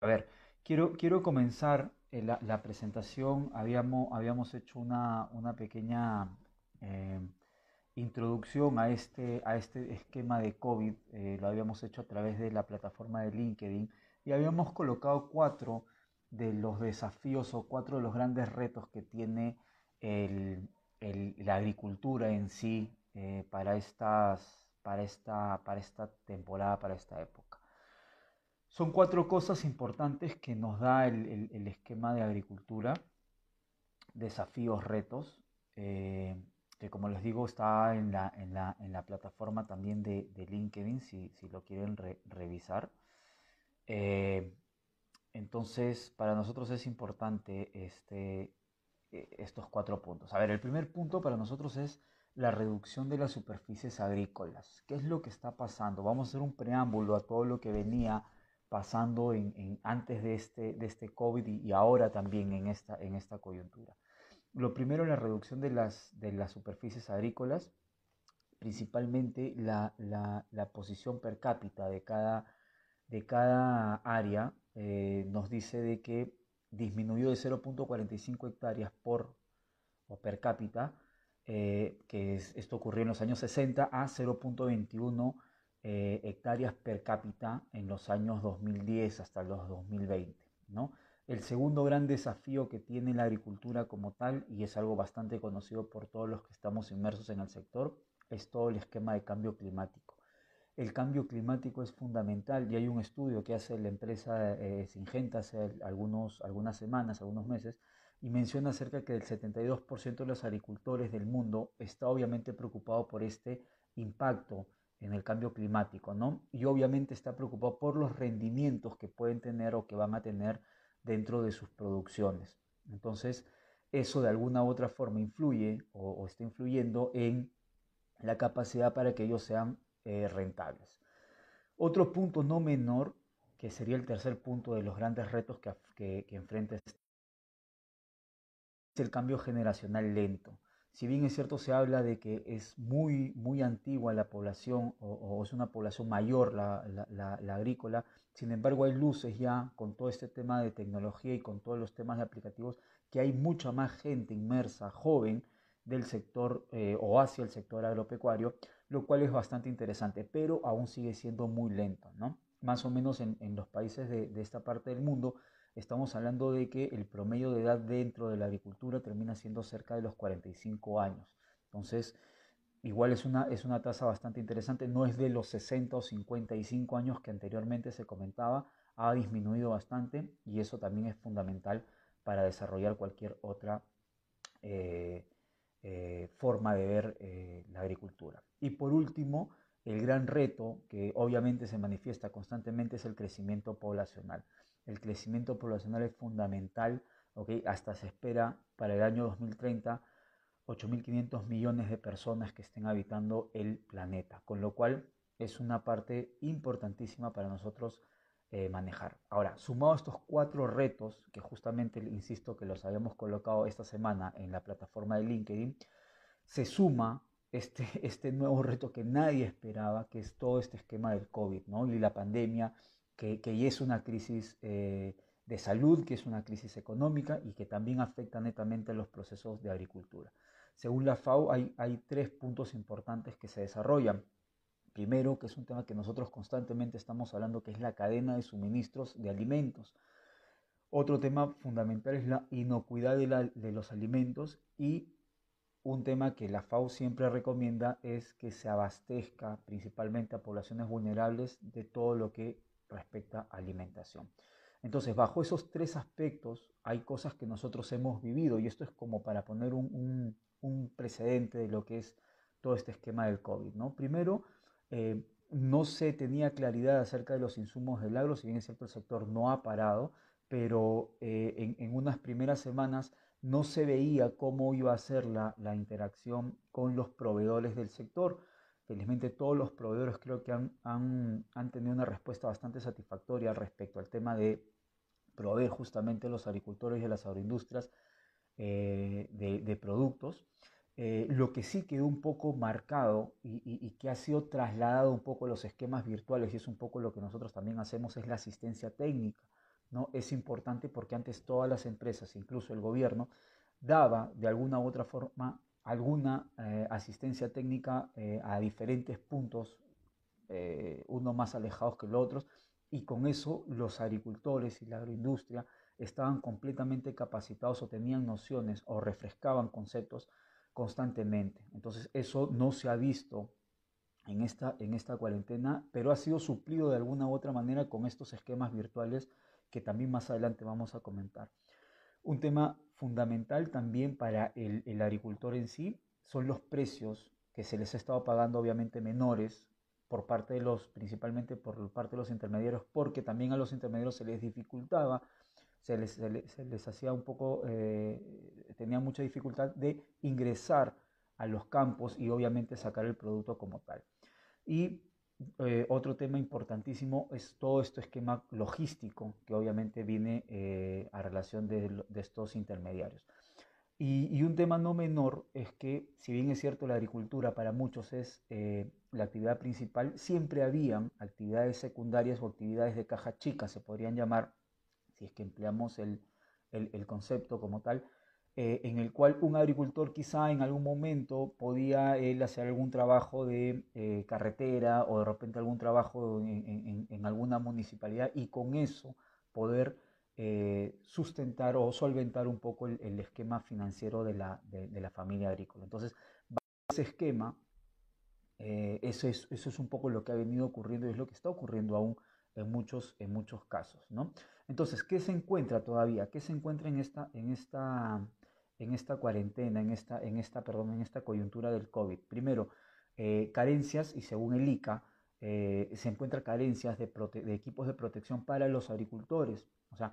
A ver, quiero, quiero comenzar eh, la, presentación. Habíamos, habíamos hecho una, una pequeña eh, introducción a este, a este esquema de COVID. eh, lo habíamos hecho a través de la plataforma de LinkedIn y habíamos colocado cuatro de los desafíos o cuatro de los grandes retos que tiene la agricultura en sí para estas, para esta, para esta temporada, para esta época. Son cuatro cosas importantes que nos da el, el- esquema de agricultura, desafíos, retos, eh, que como les digo está en la, en la, en la plataforma también de, de LinkedIn si, si lo quieren re- revisar. Eh, entonces, para nosotros es importante este, eh, estos cuatro puntos. A ver, el primer punto para nosotros es la reducción de las superficies agrícolas. ¿Qué es lo que está pasando? Vamos a hacer un preámbulo a todo lo que venía pasando en, en- antes de este, de este COVID y, y ahora también en esta, en esta coyuntura. Lo primero, la reducción de las, de las superficies agrícolas, principalmente la, la- la posición per cápita de cada, de cada área eh, nos dice de que disminuyó de 0.45 hectáreas por o per cápita, eh, que es- esto ocurrió en los años 60, a 0.21 eh, hectáreas per cápita en los años 2010 hasta los 2020, ¿no? El segundo gran desafío que tiene la agricultura como tal, y es algo bastante conocido por todos los que estamos inmersos en el sector, es todo el esquema de cambio climático. El cambio climático es fundamental y hay un estudio que hace la empresa eh, Syngenta hace algunos, algunas semanas, algunos meses, y menciona acerca que el 72% de los agricultores del mundo está obviamente preocupado por este impacto en el cambio climático, ¿no? Y obviamente está preocupado por los rendimientos que pueden tener o que van a tener dentro de sus producciones. Entonces, eso de alguna u otra forma influye o, está influyendo en la capacidad para que ellos sean eh, rentables. Otro punto no menor, que sería el tercer punto de los grandes retos que, que, que enfrenta este es el cambio generacional lento. Si bien es cierto, se habla de que es muy, muy antigua la población o, es una población mayor la, la- la- la agrícola, sin embargo hay luces ya con todo este tema de tecnología y con todos los temas de aplicativos que hay mucha más gente inmersa, joven, del sector eh, o hacia el sector agropecuario, lo cual es bastante interesante, pero aún sigue siendo muy lento, ¿no? Más o menos en, los países de esta parte del mundo estamos hablando de que el promedio de edad dentro de la agricultura termina siendo cerca de los 45 años. Entonces, igual es una, es una tasa bastante interesante, no es de los 60 o 55 años que anteriormente se comentaba, ha disminuido bastante y eso también es fundamental para desarrollar cualquier otra eh, eh, forma de ver eh, la agricultura. Y por último, el gran reto que obviamente se manifiesta constantemente es el crecimiento poblacional. El crecimiento poblacional es fundamental, ¿ok? Hasta se espera para el año 2030 8.500 millones de personas que estén habitando el planeta, con lo cual es una parte importantísima para nosotros eh, manejar. Ahora, sumado a estos cuatro retos, que justamente, insisto, que los habíamos colocado esta semana en la plataforma de LinkedIn, se suma este, este nuevo reto que nadie esperaba, que es todo este esquema del COVID, ¿no? Y la pandemia, que, que ya es una crisis eh, de salud, que es una crisis económica y que también afecta netamente a los procesos de agricultura. Según la FAO, hay, hay tres puntos importantes que se desarrollan. Primero, que es un tema que nosotros constantemente estamos hablando, que es la cadena de suministros de alimentos. Otro tema fundamental es la inocuidad de, la, de los alimentos y un tema que la FAO siempre recomienda es que se abastezca principalmente a poblaciones vulnerables de todo lo que respecta a alimentación. Entonces, bajo esos tres aspectos hay cosas que nosotros hemos vivido y esto es como para poner un, precedente de lo que es todo este esquema del COVID. ¿no? Primero, eh, no se tenía claridad acerca de los insumos del agro, si bien es cierto el sector no ha parado, pero eh, en, unas primeras semanas no se veía cómo iba a ser la, la, interacción con los proveedores del sector. Felizmente todos los proveedores creo que han, han, han, tenido una respuesta bastante satisfactoria respecto al tema de proveer justamente a los agricultores y a las agroindustrias eh, de, productos. Eh, lo que sí quedó un poco marcado y, y, y, que ha sido trasladado un poco a los esquemas virtuales y es un poco lo que nosotros también hacemos es la asistencia técnica. ¿No? es importante porque antes todas las empresas, incluso el gobierno, daba de alguna u otra forma alguna eh, asistencia técnica eh, a diferentes puntos, eh, uno más alejados que los otros, y con eso los agricultores y la agroindustria estaban completamente capacitados o tenían nociones o refrescaban conceptos constantemente. Entonces eso no se ha visto en esta, en esta cuarentena, pero ha sido suplido de alguna u otra manera con estos esquemas virtuales que también más adelante vamos a comentar. Un tema fundamental también para el, agricultor en sí son los precios que se les ha estado pagando obviamente menores por parte de los, principalmente por parte de los intermediarios, porque también a los intermediarios se les dificultaba, se les, se les, hacía un poco, eh, tenía mucha dificultad de ingresar a los campos y obviamente sacar el producto como tal. Y eh, otro tema importantísimo es todo este esquema logístico que obviamente viene eh, a relación de, de estos intermediarios. Y, un tema no menor es que, si bien es cierto, la agricultura para muchos es eh, la actividad principal, siempre habían actividades secundarias o actividades de caja chica, se podrían llamar, si es que empleamos el, concepto como tal, eh, en el cual un agricultor quizá en algún momento podía él hacer algún trabajo de eh, carretera o de repente algún trabajo en alguna municipalidad y con eso poder eh, sustentar o solventar un poco el, esquema financiero de la, de, la, familia agrícola. Entonces, ese esquema, eso, es, eso es un poco lo que ha venido ocurriendo y es lo que está ocurriendo aún en muchos, en muchos casos. ¿no? Entonces, ¿qué se encuentra todavía? ¿Qué se encuentra en esta, en esta, en esta cuarentena, en esta, en, esta, perdón, en esta coyuntura del COVID? Primero, eh, carencias y según el ICA, se encuentran carencias de, equipos de protección para los agricultores. O sea,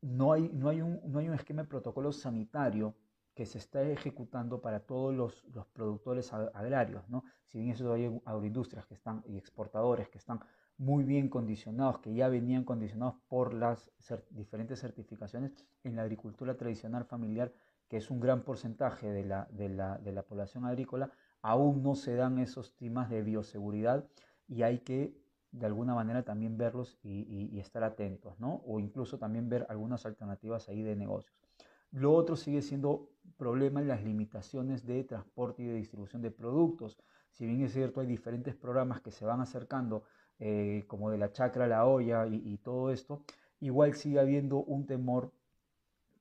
no hay, no, hay un, no hay un esquema de protocolo sanitario que se está ejecutando para todos los, los productores agrarios, ¿no? Si bien eso hay agroindustrias que están y exportadores que están muy bien condicionados, que ya venían condicionados por las diferentes certificaciones en la agricultura tradicional familiar, que es un gran porcentaje de la, de la, de la población agrícola, aún no se dan esos temas de bioseguridad y hay que de alguna manera también verlos y, estar atentos, ¿no? O incluso también ver algunas alternativas ahí de negocios. Lo otro sigue siendo problema en las limitaciones de transporte y de distribución de productos. Si bien es cierto, hay diferentes programas que se van acercando, eh, como de la chacra, la olla y, todo esto, igual sigue habiendo un temor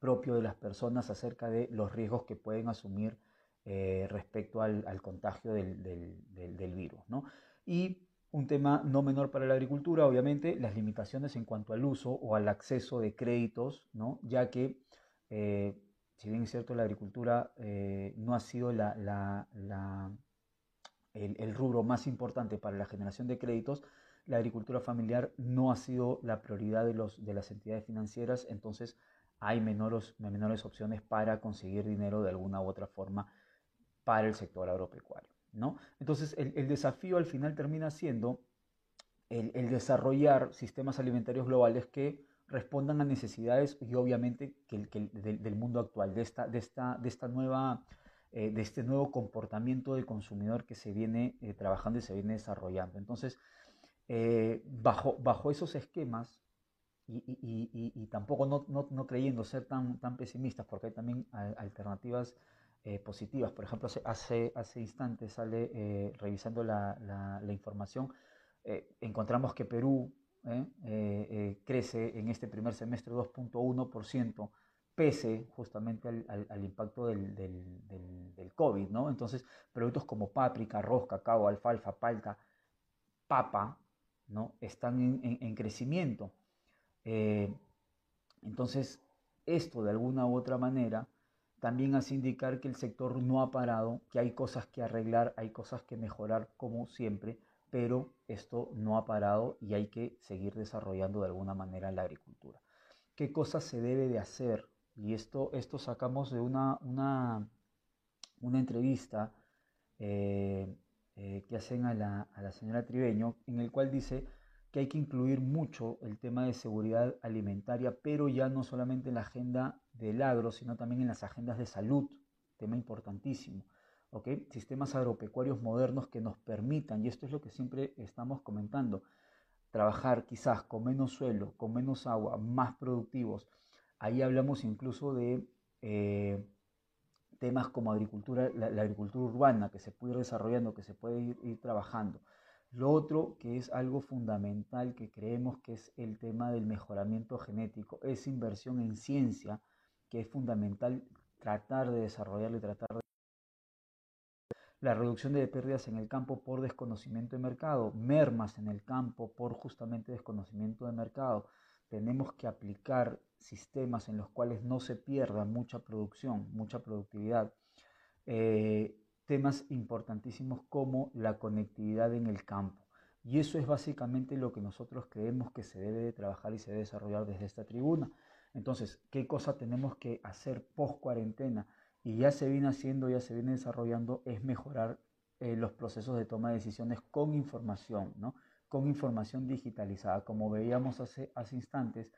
propio de las personas acerca de los riesgos que pueden asumir eh, respecto al, contagio del, virus, ¿no? Y un tema no menor para la agricultura, obviamente, las limitaciones en cuanto al uso o al acceso de créditos, ¿no? ya que, eh, si bien es cierto, la agricultura eh, no ha sido la, el, rubro más importante para la generación de créditos, la agricultura familiar no ha sido la prioridad de, los, de las entidades financieras, entonces hay menores, menores opciones para conseguir dinero de alguna u otra forma para el sector agropecuario. Entonces, el, desafío al final termina siendo el, desarrollar sistemas alimentarios globales que respondan a necesidades y obviamente que, del, mundo actual, de esta, de esta, de esta nueva, eh, de este nuevo comportamiento del consumidor que se viene eh, trabajando y se viene desarrollando. Entonces, eh, bajo, bajo esos esquemas, y, tampoco no, no, creyendo ser tan, tan pesimistas, porque hay también alternativas eh, positivas. Por ejemplo, hace, hace instantes sale eh, revisando la, la, información, eh, encontramos que Perú crece en este primer semestre 2.1%, pese justamente al, al, impacto del, del, del, COVID, ¿no? Entonces, productos como páprica, arroz, cacao, alfalfa, palta, papa, ¿no? Están en, en crecimiento. Entonces, esto de alguna u otra manera también hace indicar que el sector no ha parado, que hay cosas que arreglar, hay cosas que mejorar como siempre, pero esto no ha parado y hay que seguir desarrollando de alguna manera la agricultura. ¿Qué cosas se debe de hacer? Y esto, esto sacamos de una, una, una entrevista eh, eh, que hacen a la, a la señora Tribeño, en el cual dice que hay que incluir mucho el tema de seguridad alimentaria, pero ya no solamente en la agenda del agro, sino también en las agendas de salud, tema importantísimo. ¿okay? Sistemas agropecuarios modernos que nos permitan, y esto es lo que siempre estamos comentando, trabajar quizás con menos suelo, con menos agua, más productivos. Ahí hablamos incluso de eh, temas como agricultura, la, agricultura urbana, que se puede ir desarrollando, que se puede ir, trabajando. Lo otro, que es algo fundamental que creemos que es el tema del mejoramiento genético, es inversión en ciencia, que es fundamental tratar de desarrollarlo y tratar de la reducción de pérdidas en el campo por desconocimiento de mercado, mermas en el campo por justamente desconocimiento de mercado. Tenemos que aplicar sistemas en los cuales no se pierda mucha producción, mucha productividad. Eh, temas importantísimos como la conectividad en el campo. Y eso es básicamente lo que nosotros creemos que se debe de trabajar y se debe desarrollar desde esta tribuna. Entonces, ¿qué cosa tenemos que hacer post cuarentena? Y ya se viene haciendo, ya se viene desarrollando, es mejorar eh, los procesos de toma de decisiones con información, ¿no? Con información digitalizada. Como veíamos hace, hace instantes,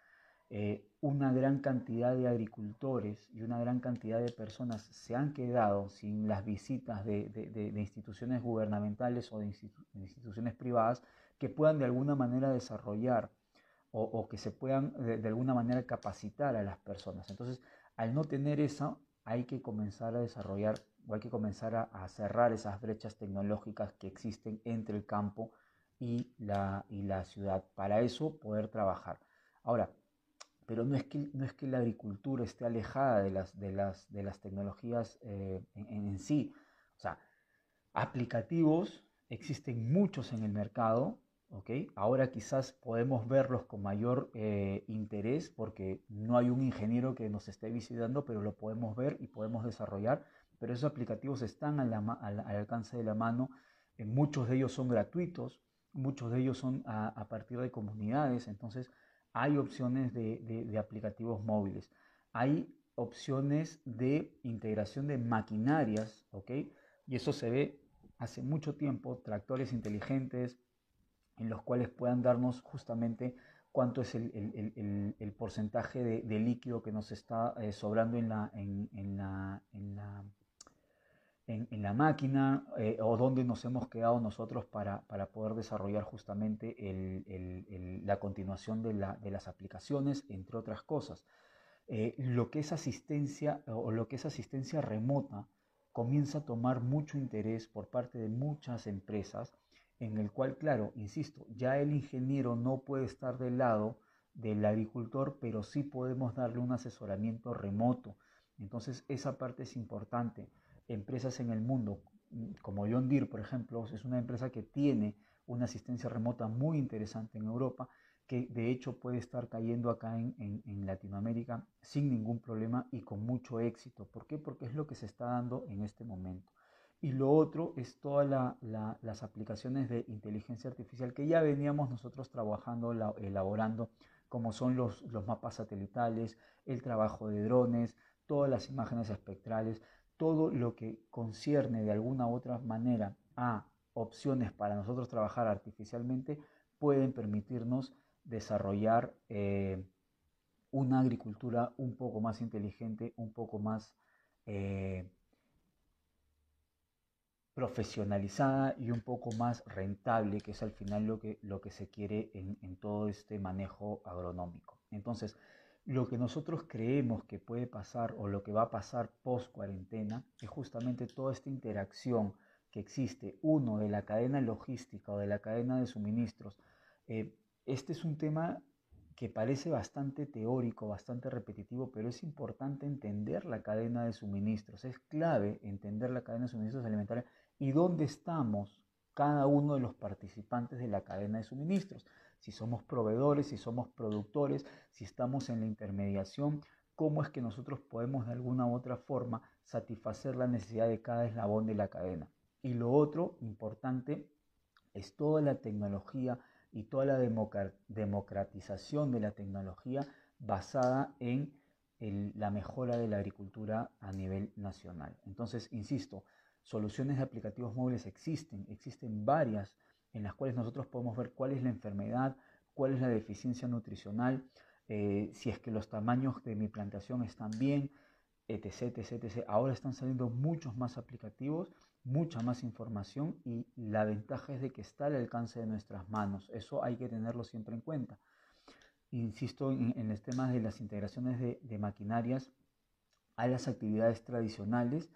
eh, una gran cantidad de agricultores y una gran cantidad de personas se han quedado sin las visitas de, instituciones gubernamentales o de instituciones privadas que puedan de alguna manera desarrollar o, que se puedan de, alguna manera capacitar a las personas. Entonces, al no tener eso, hay que comenzar a desarrollar o hay que comenzar a, cerrar esas brechas tecnológicas que existen entre el campo y la, y la ciudad. Para eso poder trabajar. Ahora, pero no es que, no es que la agricultura esté alejada de las, de las, de las tecnologías eh, en, en, sí. O sea, aplicativos existen muchos en el mercado, ¿ok? Ahora quizás podemos verlos con mayor eh, interés porque no hay un ingeniero que nos esté visitando, pero lo podemos ver y podemos desarrollar. Pero esos aplicativos están al, al, alcance de la mano. Eh, muchos de ellos son gratuitos, muchos de ellos son a, a partir de comunidades. Entonces, hay opciones de, aplicativos móviles, hay opciones de integración de maquinarias, ¿ok? Y eso se ve hace mucho tiempo, tractores inteligentes en los cuales puedan darnos justamente cuánto es el, porcentaje de, líquido que nos está eh, sobrando en en, la, en, la máquina eh, o dónde nos hemos quedado nosotros para, poder desarrollar justamente la continuación de, las aplicaciones, entre otras cosas. Eh, lo que es asistencia o lo que es asistencia remota comienza a tomar mucho interés por parte de muchas empresas, en el cual, claro, insisto, ya el ingeniero no puede estar del lado del agricultor, pero sí podemos darle un asesoramiento remoto. Entonces, esa parte es importante empresas en el mundo, como John Deere, por ejemplo, es una empresa que tiene una asistencia remota muy interesante en Europa, que de hecho puede estar cayendo acá en, Latinoamérica sin ningún problema y con mucho éxito. ¿Por qué? Porque es lo que se está dando en este momento. Y lo otro es todas las aplicaciones de inteligencia artificial que ya veníamos nosotros trabajando, elaborando, como son los, los mapas satelitales, el trabajo de drones, todas las imágenes espectrales, todo lo que concierne de alguna u otra manera a opciones para nosotros trabajar artificialmente pueden permitirnos desarrollar eh, una agricultura un poco más inteligente, un poco más eh, profesionalizada y un poco más rentable, que es al final lo que, lo que se quiere en, en todo este manejo agronómico. Entonces, lo que nosotros creemos que puede pasar o lo que va a pasar post cuarentena es justamente toda esta interacción que existe, uno, de la cadena logística o de la cadena de suministros. Eh, este es un tema que parece bastante teórico, bastante repetitivo, pero es importante entender la cadena de suministros. Es clave entender la cadena de suministros alimentarios y dónde estamos cada uno de los participantes de la cadena de suministros si somos proveedores, si somos productores, si estamos en la intermediación, cómo es que nosotros podemos de alguna u otra forma satisfacer la necesidad de cada eslabón de la cadena. Y lo otro importante es toda la tecnología y toda la democratización de la tecnología basada en la mejora de la agricultura a nivel nacional. Entonces, insisto, soluciones de aplicativos móviles existen, existen varias en las cuales nosotros podemos ver cuál es la enfermedad, cuál es la deficiencia nutricional, eh, si es que los tamaños de mi plantación están bien, etc, etc, etc. Ahora están saliendo muchos más aplicativos, mucha más información y la ventaja es de que está al alcance de nuestras manos. Eso hay que tenerlo siempre en cuenta. Insisto en, en los temas de las integraciones de, de maquinarias a las actividades tradicionales.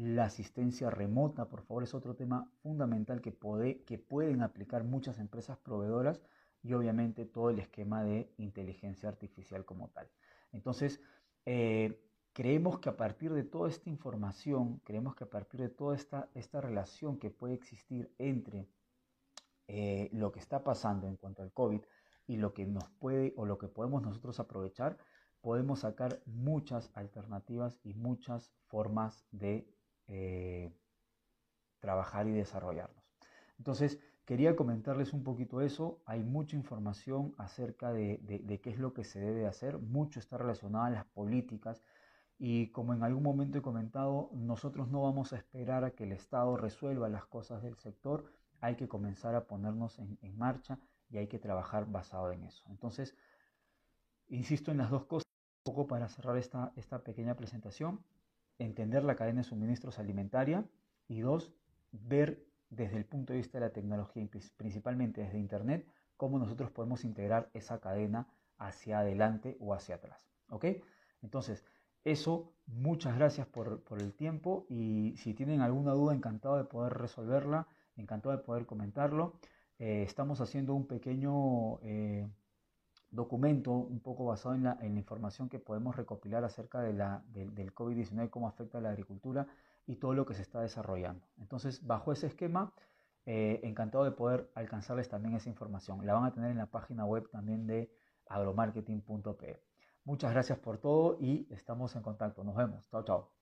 La asistencia remota, por favor, es otro tema fundamental que, puede, que pueden aplicar muchas empresas proveedoras y obviamente todo el esquema de inteligencia artificial como tal. Entonces, eh, creemos que a partir de toda esta información, creemos que a partir de toda esta, esta relación que puede existir entre eh, lo que está pasando en cuanto al COVID y lo que nos puede o lo que podemos nosotros aprovechar, podemos sacar muchas alternativas y muchas formas de eh, trabajar y desarrollarnos. Entonces, quería comentarles un poquito eso. Hay mucha información acerca de, de, qué es lo que se debe hacer. Mucho está relacionado a las políticas. Y como en algún momento he comentado, nosotros no vamos a esperar a que el Estado resuelva las cosas del sector. Hay que comenzar a ponernos en, en marcha y hay que trabajar basado en eso. Entonces, insisto en las dos cosas, un poco para cerrar esta, esta pequeña presentación entender la cadena de suministros alimentaria y dos, ver desde el punto de vista de la tecnología principalmente desde Internet cómo nosotros podemos integrar esa cadena hacia adelante o hacia atrás. ¿Ok? Entonces, eso, muchas gracias por, el tiempo y si tienen alguna duda, encantado de poder resolverla, encantado de poder comentarlo. Eh, estamos haciendo un pequeño... Eh, documento un poco basado en la, información que podemos recopilar acerca de la, del COVID-19, cómo afecta a la agricultura y todo lo que se está desarrollando. Entonces, bajo ese esquema, eh, encantado de poder alcanzarles también esa información. La van a tener en la página web también de agromarketing.pe. Muchas gracias por todo y estamos en contacto. Nos vemos. Chao, chao.